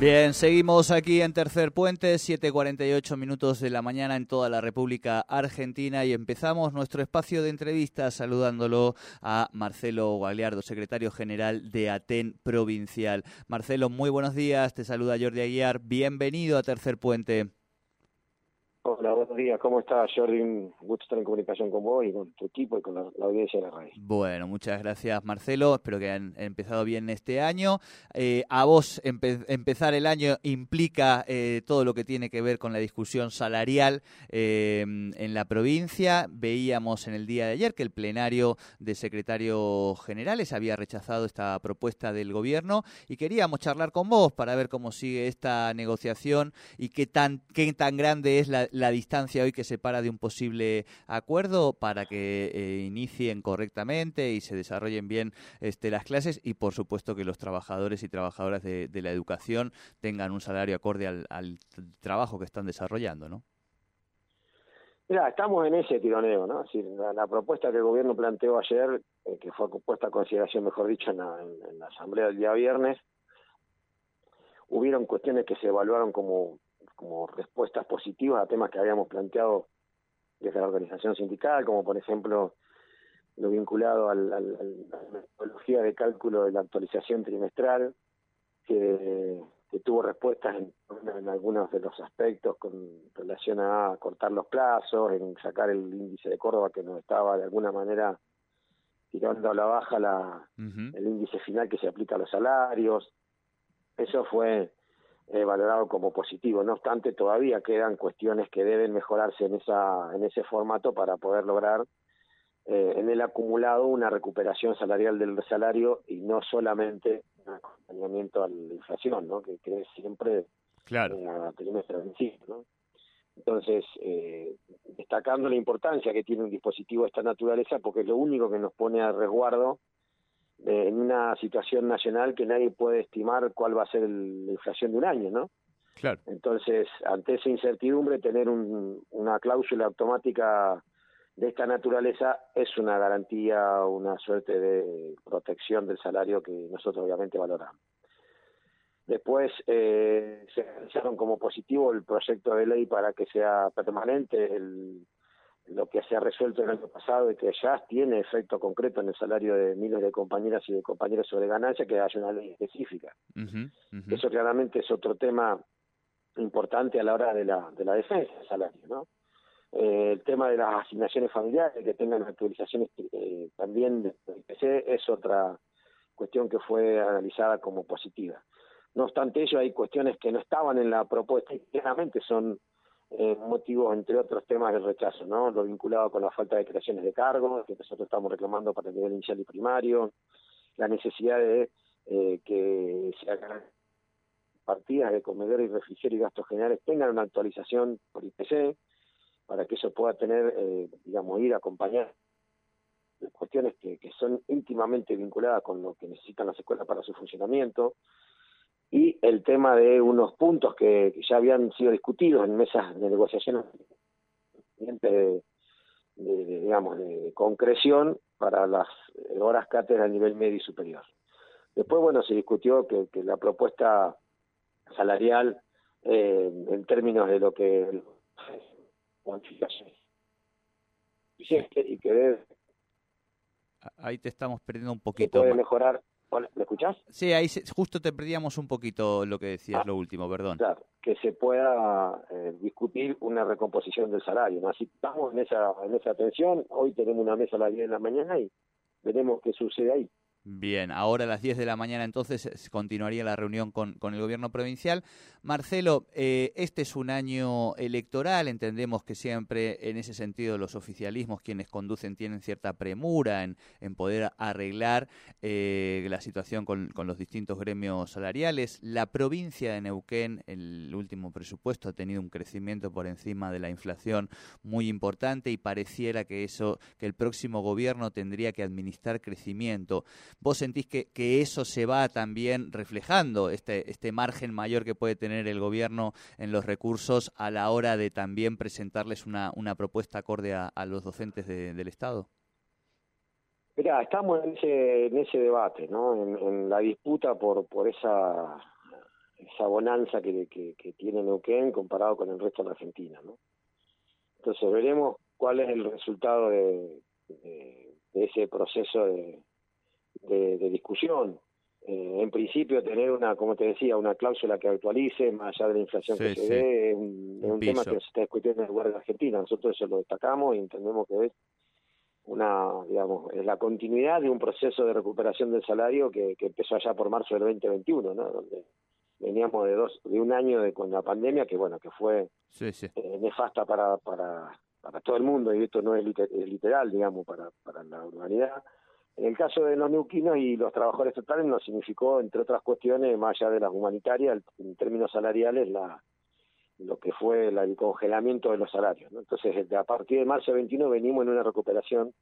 Bien, seguimos aquí en Tercer Puente, 7.48 minutos de la mañana en toda la República Argentina y empezamos nuestro espacio de entrevistas saludándolo a Marcelo Guagliardo, secretario general de Aten Provincial. Marcelo, muy buenos días, te saluda Jordi Aguiar, bienvenido a Tercer Puente. Hola, buenos días. ¿Cómo estás, Jordi? Gusto estar en comunicación con vos y con tu equipo y con la, audiencia de la radio. Bueno, muchas gracias, Marcelo. Espero que hayan empezado bien este año. Eh, a vos empezar el año implica eh, todo lo que tiene que ver con la discusión salarial eh, en la provincia. Veíamos en el día de ayer que el plenario de secretarios generales había rechazado esta propuesta del gobierno y queríamos charlar con vos para ver cómo sigue esta negociación y qué tan, qué tan grande es la la distancia hoy que separa de un posible acuerdo para que eh, inicien correctamente y se desarrollen bien este, las clases y por supuesto que los trabajadores y trabajadoras de, la educación tengan un salario acorde al, trabajo que están desarrollando, ¿no? Mira, estamos en ese tironeo, ¿no? la, propuesta que el gobierno planteó ayer, eh, que fue puesta a consideración, mejor dicho, en la asamblea del día viernes, hubieron cuestiones que se evaluaron como como respuestas positivas a temas que habíamos planteado desde la organización sindical, como por ejemplo lo vinculado a la metodología de cálculo de la actualización trimestral, que, tuvo respuestas en, algunos de los aspectos con relación a cortar los plazos, en sacar el índice de Córdoba que nos estaba de alguna manera tirando a la baja la, el índice final que se aplica a los salarios. Eso fue eh, valorado como positivo. No obstante, todavía quedan cuestiones que deben mejorarse en, esa, en ese formato para poder lograr eh, en el acumulado una recuperación salarial del salario y no solamente un acompañamiento a la inflación, ¿no? que, que es siempre claro. una trimestre ¿no? Entonces, eh, destacando la importancia que tiene un dispositivo de esta naturaleza, porque es lo único que nos pone a resguardo en una situación nacional que nadie puede estimar cuál va a ser la inflación de un año, ¿no? Claro. Entonces, ante esa incertidumbre, tener una cláusula automática de esta naturaleza es una garantía, una suerte de protección del salario que nosotros obviamente valoramos. Después eh, se realizaron como positivo el proyecto de ley para que sea permanente el, lo que se ha resuelto el año pasado y que ya tiene efecto concreto en el salario de miles de compañeras y de compañeros sobre ganancia, que haya una ley específica. Eso claramente es otro tema importante a la hora de la, de la defensa del salario, ¿no? Eh, el tema de las asignaciones familiares, que tengan actualizaciones eh, también del IPC, es otra cuestión que fue analizada como positiva. No obstante ello, hay cuestiones que no estaban en la propuesta y claramente son eh, motivos, entre otros temas, del rechazo, ¿no? Lo vinculado con la falta de creaciones de cargos, que nosotros estamos reclamando para el nivel inicial y primario, la necesidad de eh, que se hagan partidas de comedor y refrigerio y gastos generales tengan una actualización por IPC, para que eso pueda tener, eh, digamos, ir a acompañar cuestiones que, que son íntimamente vinculadas con lo que necesitan las escuelas para su funcionamiento, y el tema de unos puntos que, ya habían sido discutidos en mesas de negociación de, digamos de concreción para las horas cátedra a nivel medio y superior. Después, bueno, se discutió que, la propuesta salarial eh, en términos de lo que y que ahí te estamos perdiendo un poquito. Puede mejorar ¿Me escuchás? Sí, ahí justo te perdíamos un poquito lo que decías, ah, lo último, perdón. Claro, que se pueda eh, discutir una recomposición del salario. ¿no? Así estamos en esa, en esa tensión. Hoy tenemos una mesa a las 10 de la mañana y veremos qué sucede ahí. Bien, ahora a las 10 de la mañana entonces continuaría la reunión con, con el gobierno provincial. Marcelo, eh, este es un año electoral, entendemos que siempre en ese sentido los oficialismos quienes conducen tienen cierta premura en, en poder arreglar eh, la situación con, con, los distintos gremios salariales. La provincia de Neuquén, el último presupuesto ha tenido un crecimiento por encima de la inflación muy importante y pareciera que eso, que el próximo gobierno tendría que administrar crecimiento. ¿Vos sentís que, que eso se va también reflejando, este, este margen mayor que puede tener el gobierno en los recursos a la hora de también presentarles una, una propuesta acorde a, los docentes de, del Estado? Mira, estamos en ese, en ese debate, ¿no? En, la disputa por, por esa, esa bonanza que, que, que, tiene Neuquén comparado con el resto de Argentina, ¿no? Entonces veremos cuál es el resultado de, de ese proceso de, de, de discusión. Eh, en principio tener una, como te decía, una cláusula que actualice más allá de la inflación sí, que se sí. ve, es un, tema que se está discutiendo en el lugar de Argentina. Nosotros eso lo destacamos y entendemos que es una, digamos, es la continuidad de un proceso de recuperación del salario que, que empezó allá por marzo del 2021, ¿no? Donde veníamos de dos, de un año de con la pandemia que bueno, que fue sí. Eh, nefasta para, para, para todo el mundo y esto no es, liter, es literal, digamos, para, para la humanidad en el caso de los neuquinos y los trabajadores estatales nos significó, entre otras cuestiones, más allá de las humanitarias, en términos salariales, la, lo que fue el congelamiento de los salarios. ¿no? Entonces, a partir de marzo 21 venimos en una recuperación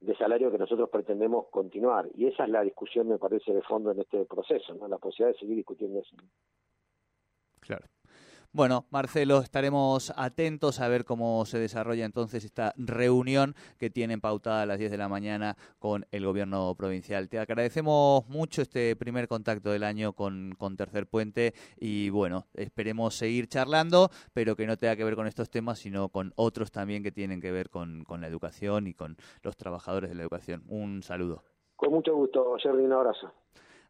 de salario que nosotros pretendemos continuar. Y esa es la discusión, me parece, de fondo en este proceso, ¿no? la posibilidad de seguir discutiendo eso. Claro. Bueno, Marcelo, estaremos atentos a ver cómo se desarrolla entonces esta reunión que tienen pautada a las 10 de la mañana con el gobierno provincial. Te agradecemos mucho este primer contacto del año con, con Tercer Puente y bueno, esperemos seguir charlando, pero que no tenga que ver con estos temas, sino con otros también que tienen que ver con, con la educación y con los trabajadores de la educación. Un saludo. Con mucho gusto, Jerry, un abrazo.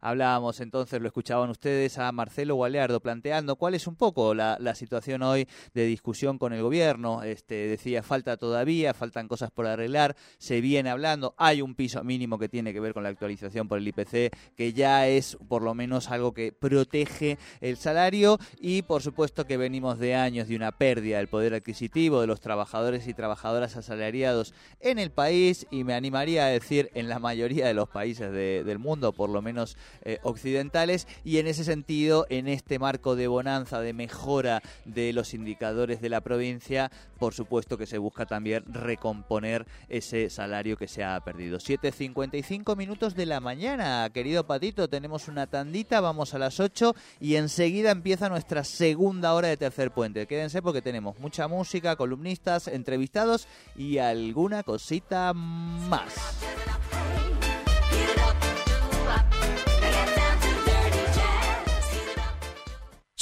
Hablábamos entonces, lo escuchaban ustedes, a Marcelo Gualeardo planteando cuál es un poco la, situación hoy de discusión con el gobierno. Este, decía, falta todavía, faltan cosas por arreglar, se viene hablando, hay un piso mínimo que tiene que ver con la actualización por el IPC, que ya es por lo menos algo que protege el salario y por supuesto que venimos de años de una pérdida del poder adquisitivo de los trabajadores y trabajadoras asalariados en el país y me animaría a decir en la mayoría de los países de, del mundo, por lo menos eh, occidentales y en ese sentido, en este marco de bonanza, de mejora de los indicadores de la provincia, por supuesto que se busca también recomponer ese salario que se ha perdido. 7.55 minutos de la mañana, querido Patito, tenemos una tandita, vamos a las 8 y enseguida empieza nuestra segunda hora de tercer puente. Quédense porque tenemos mucha música, columnistas, entrevistados y alguna cosita más.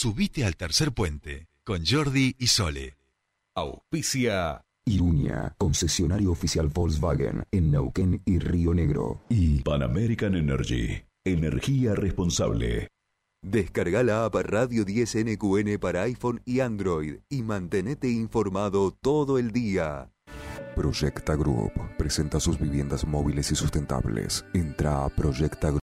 Subite al tercer puente con Jordi y Sole. Auspicia. Iruña, concesionario oficial Volkswagen en Neuquén y Río Negro. Y Pan American Energy, energía responsable. Descarga la app Radio 10 NQN para iPhone y Android y mantenete informado todo el día. Proyecta Group presenta sus viviendas móviles y sustentables. Entra a Proyecta Group.